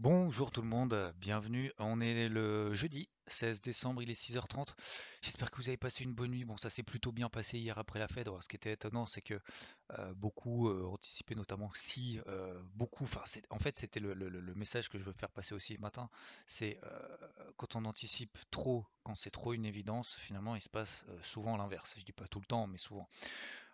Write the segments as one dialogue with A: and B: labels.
A: Bonjour tout le monde, bienvenue. On est le jeudi 16 décembre, il est 6h30. J'espère que vous avez passé une bonne nuit. Bon, ça s'est plutôt bien passé hier après la fête. Alors, ce qui était étonnant, c'est que euh, beaucoup euh, anticipaient notamment si euh, beaucoup, en fait, c'était le, le- le message que je veux faire passer aussi ce matin. C'est euh, quand on anticipe trop, quand c'est trop une évidence, finalement, il se passe souvent l'inverse. Je dis pas tout le temps, mais souvent.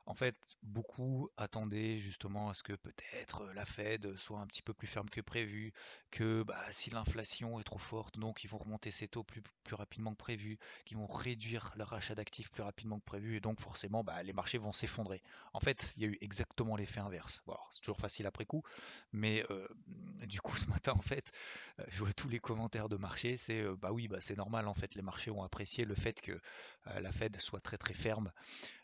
A: En fait, beaucoup attendaient justement à ce que peut-être la Fed soit un petit peu plus ferme que prévu, que bah, si l'inflation est trop forte, donc ils vont remonter ses taux plus, plus rapidement que prévu, qu'ils vont réduire leur rachat d'actifs plus rapidement que prévu, et donc forcément bah, les marchés vont s'effondrer. En fait, il y a eu exactement l'effet inverse. Bon, c'est toujours facile après coup, mais euh, du coup ce matin en fait, euh, je vois tous les commentaires de marché, c'est euh, bah oui, bah c'est normal en fait, les marchés ont apprécié le fait que la Fed soit très très ferme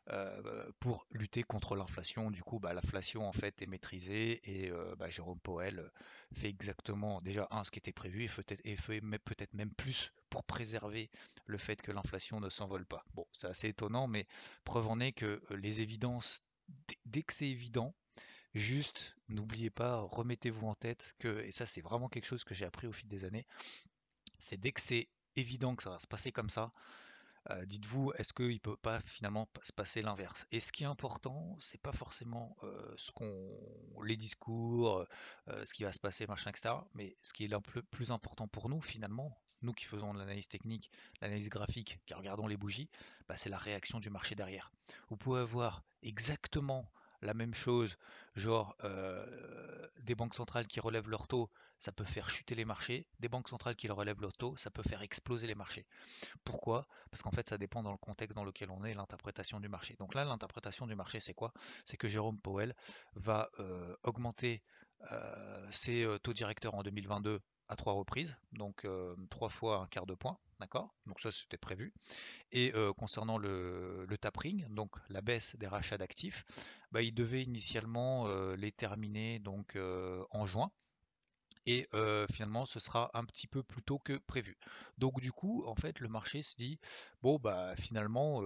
A: euh, pour lutter contre l'inflation. Du coup, bah, l'inflation en fait est maîtrisée et euh, bah, Jérôme Powell fait exactement déjà un ce qui était prévu et fait peut-être même plus pour préserver le fait que l'inflation ne s'envole pas. Bon, c'est assez étonnant, mais preuve en est que euh, les évidences, dès que c'est évident, juste n'oubliez pas, remettez-vous en tête que, et ça c'est vraiment quelque chose que j'ai appris au fil des années, c'est dès que c'est évident que ça va se passer comme ça, euh, dites-vous, est-ce qu'il ne peut pas finalement se passer l'inverse? Et ce qui est important, c'est pas forcément euh, ce qu'on, les discours, euh, ce qui va se passer, machin, etc. Mais ce qui est peu plus important pour nous, finalement, nous qui faisons de l'analyse technique, l'analyse graphique, qui regardons les bougies, bah, c'est la réaction du marché derrière. Vous pouvez avoir exactement la même chose, genre des banques centrales qui relèvent leur taux, ça peut faire chuter les marchés, des banques centrales qui relèvent leur taux, ça peut faire exploser les marchés. Pourquoi? Parce qu'en fait, ça dépend dans le contexte dans lequel on est, l'interprétation du marché. Donc là, l'interprétation du marché, c'est quoi? C'est que Jérôme Powell va euh, augmenter euh, ses euh, taux directeurs en 2022 à trois reprises, donc trois fois un quart de point, d'accord? Donc ça, c'était prévu. Et concernant le, le tapering, donc la baisse des rachats d'actifs, bah, il devait initialement les terminer donc en juin et finalement ce sera un petit peu plus tôt que prévu. Donc du coup, en fait, le marché se dit bon bah finalement,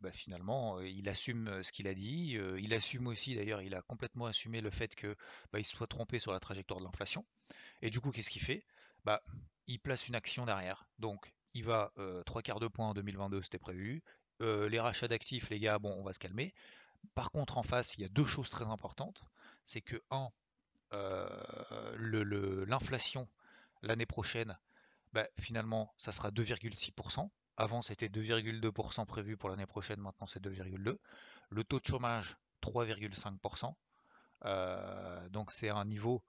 A: bah, finalement, il assume ce qu'il a dit. il assume aussi d'ailleurs, il a complètement assumé le fait que bah, il se soit trompé sur la trajectoire de l'inflation. Et du coup, qu'est-ce qu'il fait? Bah, il place une action derrière. Donc il va trois quarts de point en 2022, c'était prévu. Les rachats d'actifs, les gars, bon, on va se calmer. Par contre, en face, il y a deux choses très importantes. C'est que, un, l'inflation l'année prochaine, bah, finalement, ça sera 2,6%. Avant, c'était 2,2% prévu pour l'année prochaine, maintenant c'est 2,2. Le taux de chômage, 3,5%. Euh, donc c'est un niveau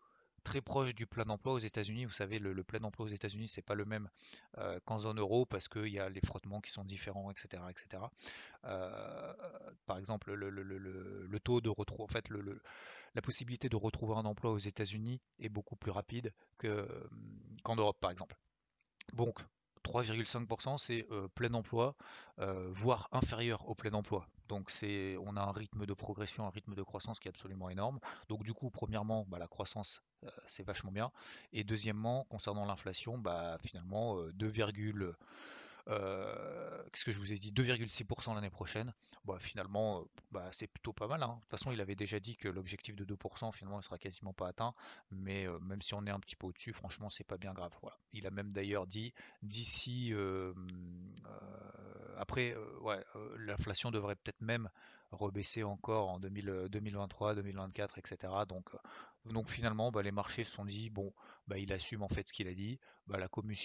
A: très proche du plein emploi aux États-Unis. Vous savez, le, le plein emploi aux États-Unis, c'est pas le même euh, qu'en zone euro parce qu'il y a les frottements qui sont différents, etc., etc. Euh, par exemple, le, taux de en fait, la possibilité de retrouver un emploi aux États-Unis est beaucoup plus rapide que, qu'en Europe, par exemple. 3,5%, c'est euh, plein emploi, euh, voire inférieur au plein emploi. Donc, on a un rythme de progression, un rythme de croissance qui est absolument énorme. Donc, du coup, premièrement, bah, la croissance, euh, c'est vachement bien. Et deuxièmement, concernant l'inflation, bah, finalement, euh, 2, euh, qu'est-ce que je vous ai dit? 2,6% l'année prochaine. Bah, finalement, euh, bah, c'est plutôt pas mal, hein. De toute façon, il avait déjà dit que l'objectif de 2%, finalement, ne sera quasiment pas atteint. Mais euh, même si on est un petit peu au-dessus, franchement, c'est pas bien grave. Il a même d'ailleurs dit d'ici, euh, euh, après, euh, euh, l'inflation devrait peut-être même rebaisser encore en 2000, euh, 2023, 2024, etc. Donc, euh, donc finalement, bah, les marchés se sont dit, bon, bah, il assume en fait ce qu'il a dit. Bah, la commu-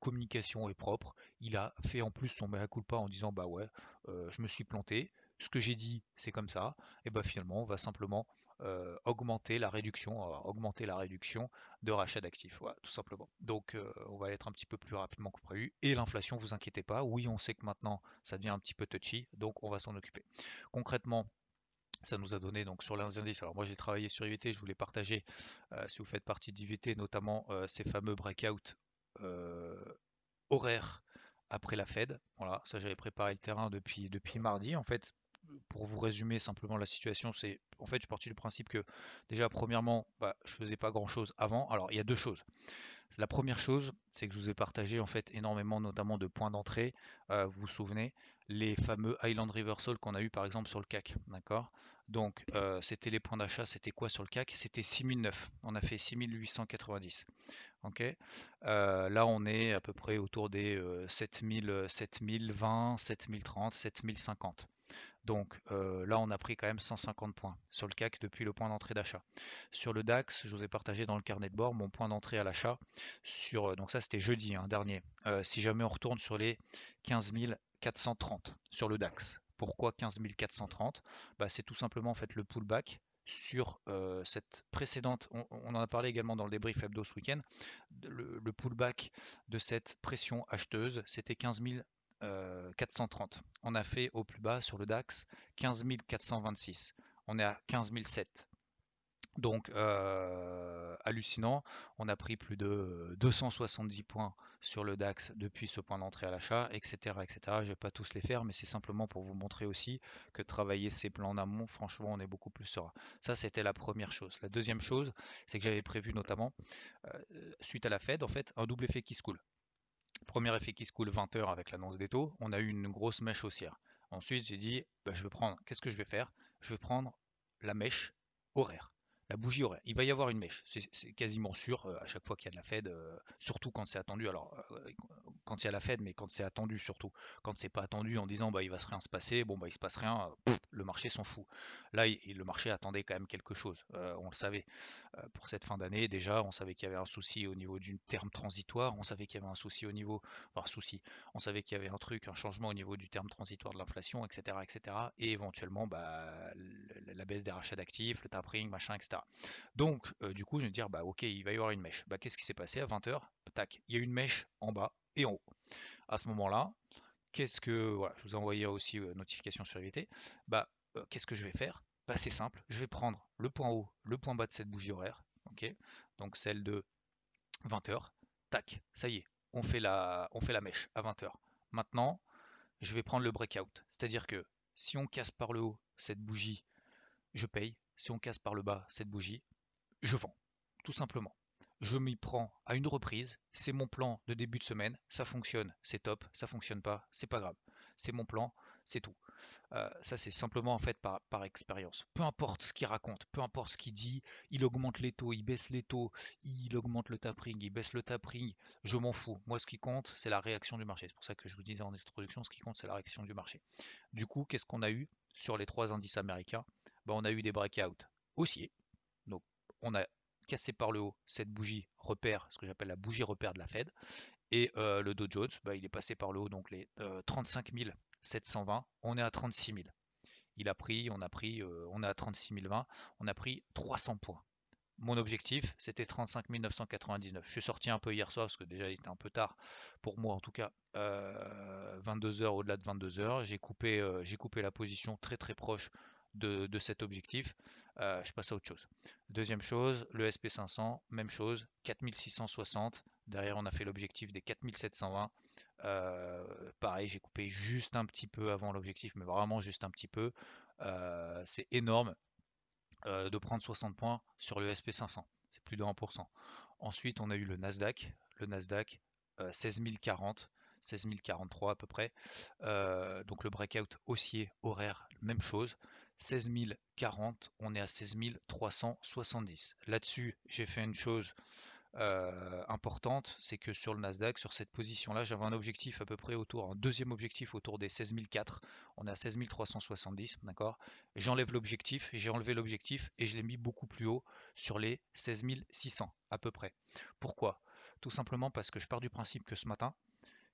A: communication est propre. Il a fait en plus son mea culpa en disant bah ouais, euh, je me suis planté. Ce que j'ai dit, c'est comme ça. Et bah finalement, on va simplement euh, augmenter la réduction, euh, augmenter la réduction de rachat d'actifs. Voilà, tout simplement. Donc euh, on va être un petit peu plus rapidement que prévu. Et l'inflation, vous inquiétez pas. Oui, on sait que maintenant ça devient un petit peu touchy, donc on va s'en occuper. Concrètement, ça nous a donné donc sur les indices. Alors moi j'ai travaillé sur IVT, je voulais partager si vous faites partie d'IVT, notamment ces fameux breakouts horaires après la Fed. Voilà, ça j'avais préparé le terrain depuis, depuis mardi. En fait, pour vous résumer simplement la situation, c'est en fait je suis parti du principe que déjà premièrement, bah, je faisais pas grand chose avant. Alors il y a deux choses. La première chose, c'est que je vous ai partagé en fait énormément, notamment de points d'entrée. Euh, vous vous souvenez, les fameux Highland Reversal qu'on a eu par exemple sur le CAC, d'accord? Donc euh, c'était les points d'achat, c'était quoi sur le CAC C'était 6009. On a fait 6890. Ok? Euh, là, on est à peu près autour des 7000, 7020, 7030, 7050. Donc euh, là, on a pris quand même 150 points sur le CAC depuis le point d'entrée d'achat. Sur le DAX, je vous ai partagé dans le carnet de bord mon point d'entrée à l'achat. Sur, euh, donc ça, c'était jeudi hein, dernier. Euh, si jamais on retourne sur les 15 430 sur le DAX. Pourquoi 15 430 bah, C'est tout simplement en fait le pullback sur cette précédente, on, en a parlé également dans le débrief hebdo ce week-end, le, pullback de cette pression acheteuse, c'était 15 430. Euh, on a fait au plus bas sur le DAX 15 426. On est à 15 007. Donc euh, hallucinant, on a pris plus de 270 points sur le DAX depuis ce point d'entrée à l'achat, etc., etc. Je ne vais pas tous les faire, mais c'est simplement pour vous montrer aussi que travailler ces plans en amont, franchement, on est beaucoup plus serein. Ça, c'était la première chose. La deuxième chose, c'est que j'avais prévu notamment, euh, suite à la Fed, en fait, un double effet qui se coule. Premier effet qui se coule 20 heures avec l'annonce des taux, on a eu une grosse mèche haussière. Ensuite, j'ai dit, bah, je vais prendre, qu'est-ce que je vais faire? Je vais prendre la mèche horaire la bougie horaire. Il va y avoir une mèche, c'est quasiment sûr euh, à chaque fois qu'il y a de la Fed, euh, surtout quand c'est attendu. Alors, euh, quand il y a la Fed, mais quand c'est attendu surtout. Quand c'est pas attendu en disant bah il va se rien se passer, bon bah il se passe rien, le marché s'en fout. Là, le marché attendait quand même quelque chose. on le savait. pour cette fin d'année, déjà, on savait qu'il y avait un souci au niveau d'une terme transitoire, on savait qu'il y avait un souci au niveau, enfin souci, on savait qu'il y avait un truc, un changement au niveau du terme transitoire de l'inflation, etc., etc. Et éventuellement, bah, la baisse des rachats d'actifs, le tapering, machin, etc. Donc, euh, du coup, je vais me dire, bah ok, il va y avoir une mèche. Bah, qu'est-ce qui s'est passé à 20h Tac, il y a une mèche en bas et en haut. À ce moment-là, qu'est-ce que. Voilà, je vous ai envoyé aussi euh, notification sur éviter. Bah, euh, qu'est-ce que je vais faire? Bah, c'est simple, je vais prendre le point haut, le point bas de cette bougie horaire, ok? Donc celle de 20h. Tac, ça y est, on fait la, on fait la mèche à 20h. Maintenant, je vais prendre le breakout. C'est-à-dire que si on casse par le haut cette bougie, je paye si on casse par le bas cette bougie, je vends, tout simplement. Je m'y prends à une reprise, c'est mon plan de début de semaine, ça fonctionne, c'est top, ça fonctionne pas, c'est pas grave. C'est mon plan, c'est tout. Euh, ça c'est simplement en fait par, par expérience. Peu importe ce qu'il raconte, peu importe ce qu'il dit, il augmente les taux, il baisse les taux, il augmente le tapering, il baisse le tapering, je m'en fous. Moi ce qui compte c'est la réaction du marché. C'est pour ça que je vous disais en introduction, ce qui compte c'est la réaction du marché. Du coup, qu'est-ce qu'on a eu sur les trois indices américains? Bah, on a eu des breakouts haussiers. Donc on a cassé par le haut cette bougie repère, ce que j'appelle la bougie repère de la Fed. Et euh, le Dow Jones, bah, il est passé par le haut, donc les 35 euh, 720, on est à 36 000. Il a pris, on a pris, euh, on est à 36 020, on a pris 300 points. Mon objectif, c'était 35 999. Je suis sorti un peu hier soir parce que déjà il était un peu tard pour moi en tout cas. 22 heures au-delà de 22 heures, j'ai coupé, j'ai coupé la position très très proche de, cet objectif, euh, je passe à autre chose. Deuxième chose, le SP500, même chose, 4660. Derrière, on a fait l'objectif des 4720. Euh, pareil, j'ai coupé juste un petit peu avant l'objectif, mais vraiment juste un petit peu. Euh, c'est énorme de prendre 60 points sur le SP500. C'est plus de 1%. Ensuite, on a eu le Nasdaq. Le Nasdaq, 16040. 16043 à peu près. donc le breakout haussier horaire, même chose. 16 040, on est à 16 370. Là-dessus, j'ai fait une chose euh, importante, c'est que sur le Nasdaq, sur cette position-là, j'avais un objectif à peu près autour, un deuxième objectif autour des 16 004. On est à 16 370, d'accord? J'enlève l'objectif, j'ai enlevé l'objectif et je l'ai mis beaucoup plus haut sur les 16 600 à peu près. Pourquoi? Tout simplement parce que je pars du principe que ce matin,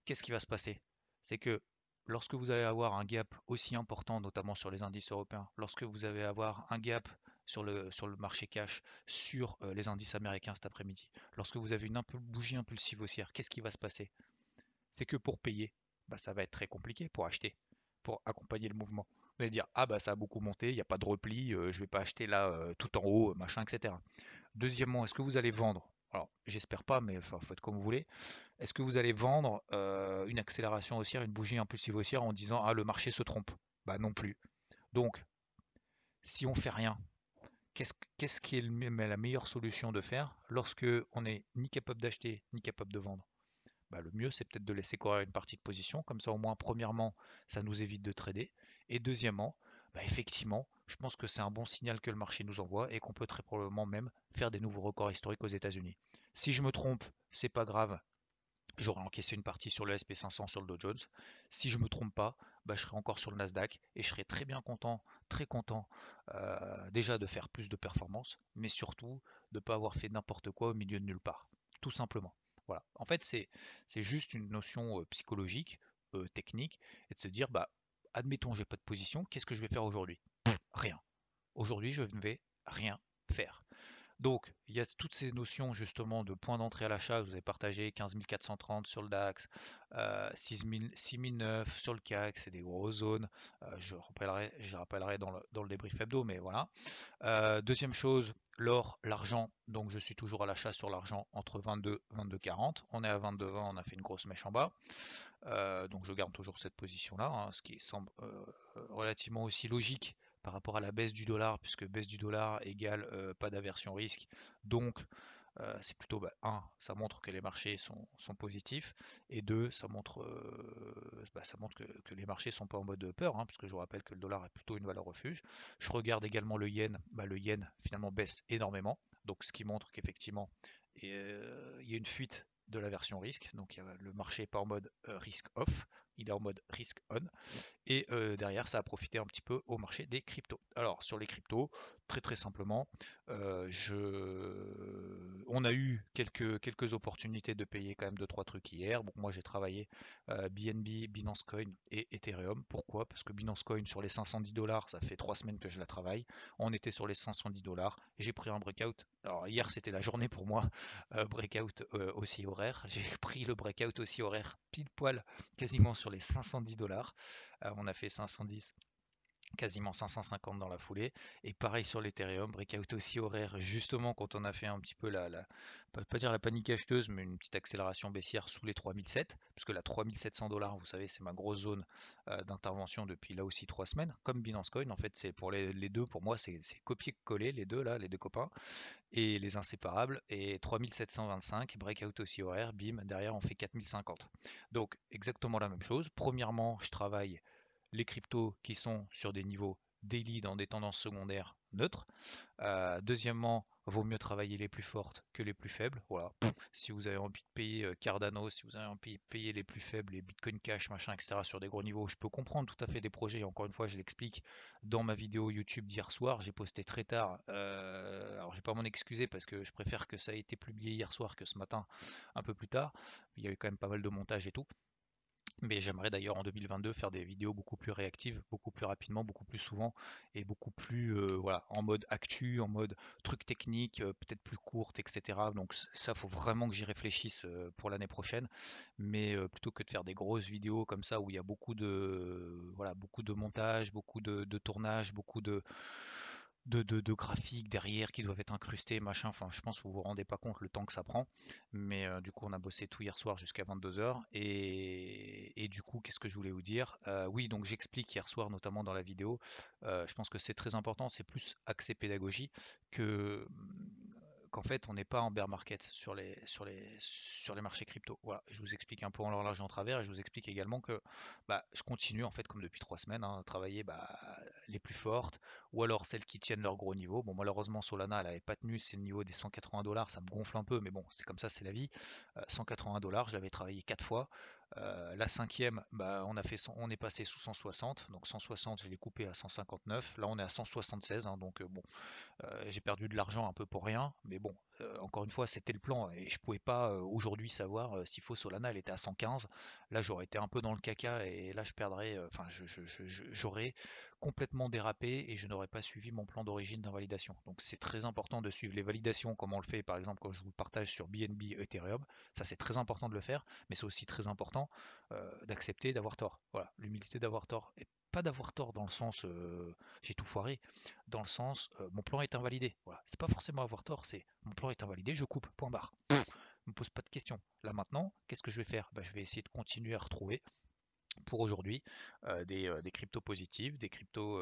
A: qu'est-ce qui va se passer? C'est que lorsque vous allez avoir un gap aussi important, notamment sur les indices européens, lorsque vous allez avoir un gap sur le, marché cash, sur euh, les indices américains cet après-midi, lorsque vous avez une bougie impulsive haussière, qu'est-ce qui va se passer? C'est que pour payer, bah, ça va être très compliqué pour acheter, pour accompagner le mouvement. Vous allez dire, ah bah ça a beaucoup monté, il n'y a pas de repli, je je vais pas acheter là tout en haut, machin, etc. Deuxièmement, est-ce que vous allez vendre? Alors, j'espère pas, mais faites comme vous voulez. Est-ce que vous allez vendre une accélération haussière, une bougie impulsive haussière en disant, ah le marché se trompe? Bah non plus. Donc, si on fait rien, qu'est-ce qui est la meilleure solution de faire lorsque on n'est ni capable d'acheter ni capable de vendre? Bah, Le mieux, c'est peut-être de laisser courir une partie de position. Comme ça, au moins, premièrement, ça nous évite de trader. Et deuxièmement, bah, effectivement, je pense que c'est un bon signal que le marché nous envoie et qu'on peut très probablement même faire des nouveaux records historiques aux États-Unis. Si je me trompe, c'est pas grave. J'aurais encaissé une partie sur le SP500 sur le Dow Jones. Si je me trompe pas, bah, je serai encore sur le Nasdaq et je serai très bien content, très content euh, déjà de faire plus de performances, mais surtout de ne pas avoir fait n'importe quoi au milieu de nulle part. Tout simplement. Voilà. En fait, c'est juste une notion euh, psychologique, euh, technique, et de se dire, bah, admettons, j'ai pas de position, qu'est-ce que je vais faire aujourd'hui? Rien. Aujourd'hui, je ne vais rien faire. Donc, il y a toutes ces notions justement de points d'entrée à l'achat. Vous avez partagé 15 430 sur le DAX, euh, 6009 sur le CAC, c'est des grosses zones. Euh, je rappellerai, je rappellerai dans, le, dans le débrief hebdo, mais voilà. Euh, deuxième chose, l'or, l'argent. Donc, je suis toujours à l'achat sur l'argent entre 22 et 22,40. On est à 22,20, on a fait une grosse mèche en bas. Euh, donc, je garde toujours cette position-là, hein, ce qui semble relativement aussi logique par rapport à la baisse du dollar, puisque baisse du dollar égale euh, pas d'aversion risque. Donc, euh, c'est plutôt, bah, un, ça montre que les marchés sont, positifs, et deux, ça montre, euh, bah, ça montre que, les marchés sont pas en mode peur, hein, parce que je vous rappelle que le dollar est plutôt une valeur refuge. Je regarde également le yen, bah, le yen finalement baisse énormément, donc ce qui montre qu'effectivement, il y a une fuite de la version risque, donc le marché n'est pas en mode risque off, il est en mode risk on. Et euh, derrière, ça a profité un petit peu au marché des cryptos. Alors, sur les cryptos, très très simplement, euh, je... on a eu quelques, quelques opportunités de payer quand même 2-3 trucs hier. Moi, j'ai travaillé BNB, euh, Binance Coin et Ethereum. Pourquoi? Parce que Binance Coin, sur les 510 dollars, ça fait 3 semaines que je la travaille. On était sur les 510 dollars. J'ai pris un breakout. Alors, hier, c'était la journée pour moi. breakout aussi horaire. J'ai pris le breakout aussi horaire pile poil, quasiment sur les 510 dollars. Euh, on a fait 510 quasiment 550 dans la foulée. Et pareil sur l'Ethereum, breakout aussi horaire, justement quand on a fait un petit peu la, pas, dire la panique acheteuse, mais une petite accélération baissière sous les 3007, puisque la 3700 dollars, vous savez, c'est ma grosse zone euh, d'intervention depuis là aussi trois semaines, comme Binance Coin, en fait, c'est pour les, deux, pour moi, c'est copier-coller les deux là, les deux copains, et les inséparables, et 3725, breakout aussi horaire, bim, derrière on fait 4050. Donc exactement la même chose. Premièrement, je travaille les cryptos qui sont sur des niveaux daily dans des tendances secondaires neutres. Euh, deuxièmement, vaut mieux travailler les plus fortes que les plus faibles. Voilà. Si vous avez envie de payer euh, Cardano, si vous avez envie de payer les plus faibles, les Bitcoin Cash, machin, etc. sur des gros niveaux, je peux comprendre tout à fait des projets. Encore une fois, je l'explique dans ma vidéo YouTube d'hier soir. J'ai posté très tard. Euh, alors, je vais pas m'en excuser parce que je préfère que ça ait été publié hier soir que ce matin, un peu plus tard. Il y a eu quand même pas mal de montage et tout. Mais j'aimerais d'ailleurs en 2022 faire des vidéos beaucoup plus réactives, beaucoup plus rapidement, beaucoup plus souvent et beaucoup plus euh, en mode actu, en mode truc technique, euh, peut-être plus courte, etc. Donc ça, faut vraiment que j'y réfléchisse euh, pour l'année prochaine. Mais plutôt que de faire des grosses vidéos comme ça où il y a beaucoup de voilà, beaucoup de montage, beaucoup de tournage, beaucoup de de, graphiques derrière qui doivent être incrustés, machin. Enfin, je pense que vous vous rendez pas compte le temps que ça prend. Mais euh, du coup, on a bossé tout hier soir jusqu'à 22h. Et, du coup, qu'est-ce que je voulais vous dire? Euh, Oui, donc j'explique hier soir, notamment dans la vidéo. Euh, je pense que c'est très important. C'est plus accès pédagogie que qu'en fait on n'est pas en bear market sur les, sur les, sur les marchés crypto. Voilà, je vous explique un peu en large en travers et je vous explique également que bah, je continue en fait comme depuis trois semaines hein, à travailler bah, les plus fortes ou alors celles qui tiennent leur gros niveau. Bon malheureusement Solana elle n'avait pas tenu c'est le niveau des 180 dollars, ça me gonfle un peu mais bon c'est comme ça c'est la vie. 180 euh, dollars, je l'avais travaillé quatre fois. Euh, la cinquième, bah, on, est passé sous 160, donc 160 je l'ai coupé à 159, là on est à 176, hein, donc euh, bon, euh, j'ai perdu de l'argent un peu pour rien, mais bon, encore une fois c'était le plan et je pouvais pas aujourd'hui savoir s'il faut Solana elle était à 115, là j'aurais été un peu dans le caca et là je perdrais, enfin j'aurais complètement dérapé et je n'aurais pas suivi mon plan d'origine d'invalidation. Donc c'est très important de suivre les validations comme on le fait par exemple quand je vous partage sur BNB Ethereum. Ça c'est très important de le faire, mais c'est aussi très important euh, d'accepter d'avoir tort. Voilà, l'humilité d'avoir tort. Et pas d'avoir tort dans le sens euh, j'ai tout foiré, dans le sens euh, mon plan est invalidé. Voilà, c'est pas forcément avoir tort, c'est mon plan est invalidé, je coupe, point barre. Je me pose pas de questions. Là maintenant, qu'est-ce que je vais faire? Bah, Je vais essayer de continuer à retrouver pour aujourd'hui des, cryptos positifs, des cryptos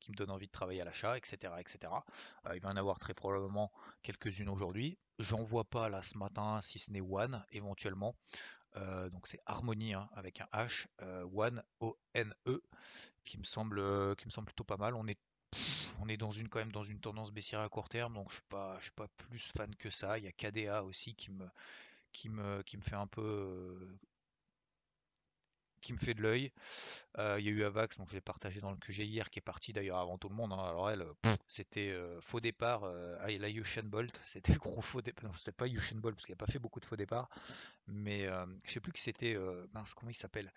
A: qui me donnent envie de travailler à l'achat, etc. etc. il va y en avoir très probablement quelques-unes aujourd'hui. J'en vois pas là ce matin, si ce n'est One éventuellement. donc c'est Harmony hein, avec un H, One O-N-E, qui me semble qui me semble plutôt pas mal. On est on est dans une quand même dans une tendance baissière à court terme, donc je suis suis pas plus fan que ça. Il y a KDA aussi qui me qui me, qui me fait un peu qui me fait de l'œil. Euh, il y a eu Avax, donc je l'ai partagé dans le QG hier, qui est parti d'ailleurs avant tout le monde. Hein. Alors elle, c'était euh, faux départ. Euh, ah, la Usain Bolt, c'était gros faux départ. Non, c'est pas Usain Bolt parce qu'il n'a pas fait beaucoup de faux départs. Mais je sais plus qui c'était. mince, comment il s'appelle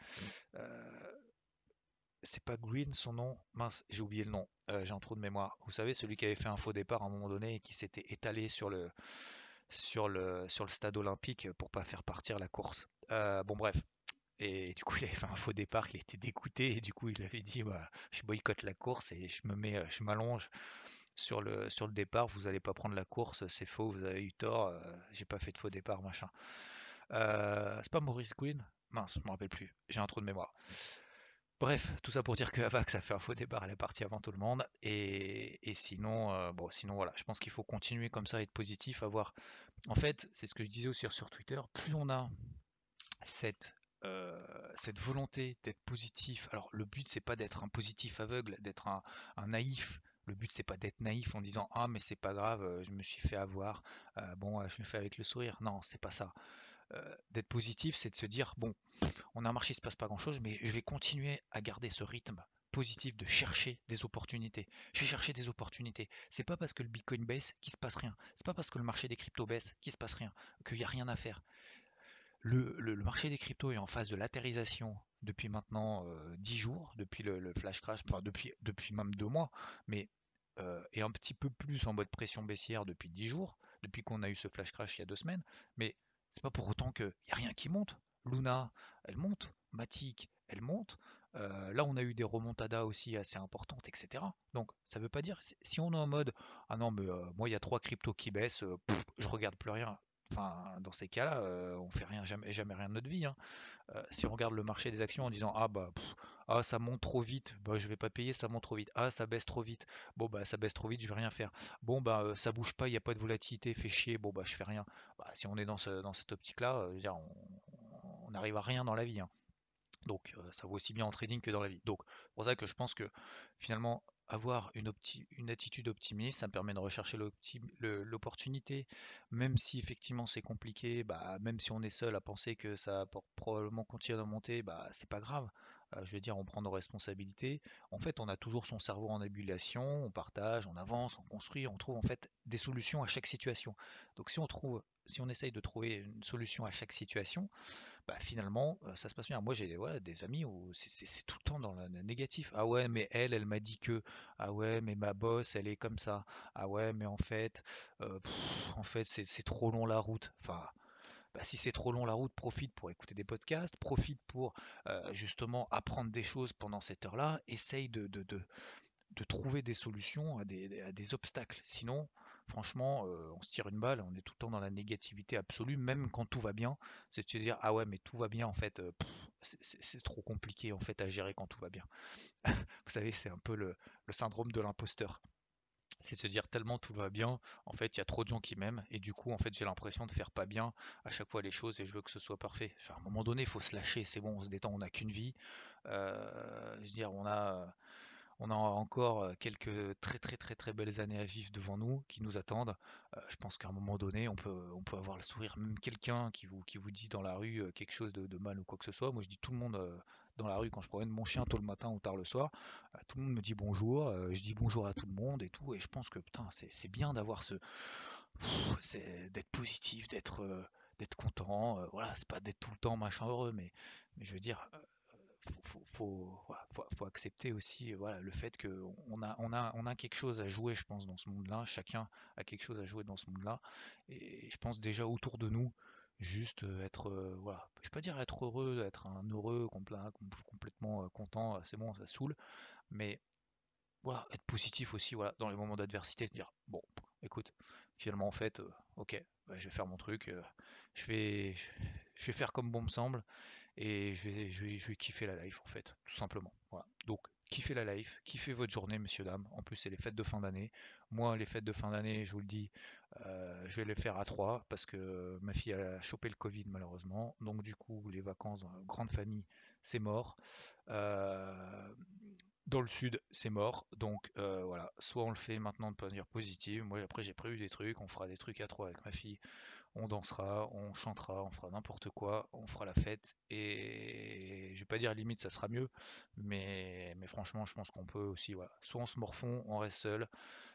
A: C'est pas Green son nom. Mince, j'ai oublié le nom. j'ai un trou de mémoire. Vous savez, celui qui avait fait un faux départ à un moment donné et qui s'était étalé sur le sur le sur le stade olympique pour pas faire partir la course. bon bref, et du coup, il avait fait un faux départ, il était dégoûté, et du coup, il avait dit bah, Je boycotte la course et je me mets, je m'allonge sur le, sur le départ, vous n'allez pas prendre la course, c'est faux, vous avez eu tort, euh, j'ai pas fait de faux départ, machin. Euh, c'est pas Maurice Quinn Mince, je me rappelle plus, j'ai un trou de mémoire. Bref, tout ça pour dire que Avax a fait un faux départ, elle est partie avant tout le monde. Et, sinon, euh, bon, sinon voilà, je pense qu'il faut continuer comme ça, être positif, avoir. En fait, c'est ce que je disais aussi sur Twitter, plus on a cette euh, cette volonté d'être positif. Alors le but c'est pas d'être un positif aveugle, d'être un, naïf. Le but c'est pas d'être naïf en disant ah mais c'est pas grave, euh, je me suis fait avoir, euh, bon je me fais avec le sourire. Non, c'est pas ça. d'être positif, c'est de se dire bon, on a marché, il se passe pas grand chose, mais je vais continuer à garder ce rythme positif de chercher des opportunités. Je vais chercher des opportunités. C'est pas parce que le Bitcoin baisse qu'il se passe rien. C'est pas parce que le marché des cryptos baisse qu'il se passe rien, qu'il n'y a rien à faire le, marché des cryptos est en phase de latérisation depuis maintenant 10 euh, jours, depuis le, flash crash, enfin depuis, depuis même deux mois, mais euh, et un petit peu plus en mode pression baissière depuis 10 jours, depuis qu'on a eu ce flash crash il y a deux semaines, mais c'est pas pour autant qu'il n'y a rien qui monte. Luna, elle monte, Matic, elle monte. Euh, là, on a eu des remontadas aussi assez importantes, etc. Donc, ça veut pas dire, si on est en mode, ah non, mais moi, il y a trois cryptos qui baissent, je regarde plus rien. Enfin, dans ces cas-là, euh, on fait rien, jamais, jamais rien de notre vie. Hein. Euh, si on regarde le marché des actions en disant ah bah ah ça monte trop vite, bah je vais pas payer, ça monte trop vite. Ah ça baisse trop vite, bon bah ça baisse trop vite, je vais rien faire. Bon bah euh, ça bouge pas, il n'y a pas de volatilité, fait chier, bon bah je fais rien. Bah, si on est dans, ce, dans cette optique-là, on n'arrive à rien dans la vie. Hein. Donc ça vaut aussi bien en trading que dans la vie. Donc c'est pour ça que je pense que finalement avoir une, attitude optimiste, ça me permet de rechercher l'opportunité, même si effectivement c'est compliqué, bah, même si on est seul à penser que ça va probablement continuer à monter, bah, c'est pas grave. Euh, je veux dire, on prend nos responsabilités. En fait, on a toujours son cerveau en ébullition, on partage, on avance, on construit, on trouve en fait des solutions à chaque situation. Donc si on trouve, si on essaye de trouver une solution à chaque situation, bah, finalement, ça se passe bien. Moi, j'ai des amis où c'est tout le temps dans le négatif. Ah ouais, mais elle, elle m'a dit que. Ah ouais, mais ma boss, elle est comme ça. Ah ouais, mais en fait, en fait, c'est trop long la route. Enfin, bah, si c'est trop long la route, profite pour écouter des podcasts, profite pour justement apprendre des choses pendant cette heure-là. Essaye de, de, de, trouver des solutions à des, à des obstacles. Sinon, franchement, euh, on se tire une balle, on est tout le temps dans la négativité absolue, même quand tout va bien. C'est de se dire, ah ouais, mais tout va bien, en fait, euh, c'est trop compliqué, en fait, à gérer quand tout va bien. Vous savez, c'est un peu le, syndrome de l'imposteur. C'est de se dire tellement tout va bien, en fait, il y a trop de gens qui m'aiment, et du coup, en fait, j'ai l'impression de faire pas bien à chaque fois les choses, et je veux que ce soit parfait. à un moment donné, il faut se lâcher, c'est bon, on se détend, on n'a qu'une vie. Euh, je veux dire, on a on a encore quelques très très très très belles années à vivre devant nous qui nous attendent. je pense qu'à un moment donné, on peut, avoir le sourire. Même quelqu'un qui vous, qui vous dit dans la rue quelque chose de, mal ou quoi que ce soit. Moi, je dis tout le monde dans la rue quand je promène mon chien tôt le matin ou tard le soir. tout le monde me dit bonjour. je dis bonjour à tout le monde et tout. Et je pense que putain, c'est bien d'avoir ce. d'être positif, d'être d'être content. voilà, c'est pas d'être tout le temps machin heureux, mais je veux dire faut, faut, accepter aussi le fait qu'on a, on a, quelque chose à jouer, je pense, dans ce monde-là. Chacun a quelque chose à jouer dans ce monde-là. Et je pense déjà autour de nous, juste être, voilà, je vais pas dire être heureux, être un heureux, complètement content, c'est bon, ça saoule. Mais voilà, être positif aussi voilà, dans les moments d'adversité, dire bon, écoute, finalement en fait, ok, bah, je vais faire mon truc, je, vais, je vais faire comme bon me semble, et je vais, je vais, kiffer la life en fait, tout simplement. Voilà. Donc kiffez la life, kiffez votre journée, messieurs, dames. En plus, c'est les fêtes de fin d'année. Moi, les fêtes de fin d'année, je vous le dis, euh, je vais les faire à trois parce que ma fille a chopé le Covid malheureusement. Donc du coup, les vacances dans la grande famille, c'est mort. Euh, dans le sud, c'est mort. Donc euh, voilà, soit on le fait maintenant de manière positive. Moi, après, j'ai prévu des trucs. On fera des trucs à trois avec ma fille on dansera, on chantera, on fera n'importe quoi, on fera la fête et je vais pas dire limite ça sera mieux, mais, franchement je pense qu'on peut aussi, soit on se morfond, on reste seul,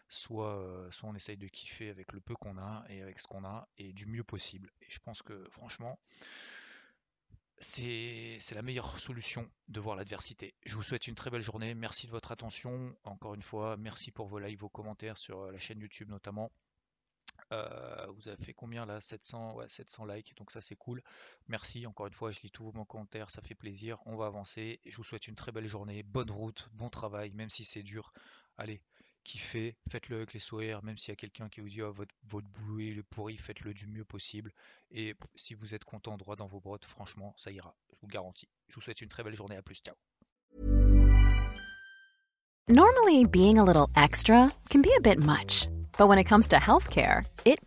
A: soit, euh, soit on essaye de kiffer avec le peu qu'on a et avec ce qu'on a et du mieux possible. Et je pense que franchement c'est la meilleure solution de voir l'adversité. Je vous souhaite une très belle journée, merci de votre attention, encore une fois, merci pour vos likes, vos commentaires sur euh, la chaîne YouTube notamment. Euh, vous avez fait combien là? 700, ouais, 700 likes, donc ça c'est cool. Merci, encore une fois, je lis tous vos commentaires, ça fait plaisir. On va avancer. Je vous souhaite une très belle journée, bonne route, bon travail, même si c'est dur. Allez, kiffez, faites-le avec les sourires, même s'il y a quelqu'un qui vous dit oh, votre, boulot est pourri, faites-le du mieux possible. Et si vous êtes content, droit dans vos brottes, franchement, ça ira, je vous garantis. Je vous souhaite une très belle journée, à plus, ciao.
B: Normally, being a little extra can be a bit much. But when it comes to healthcare, it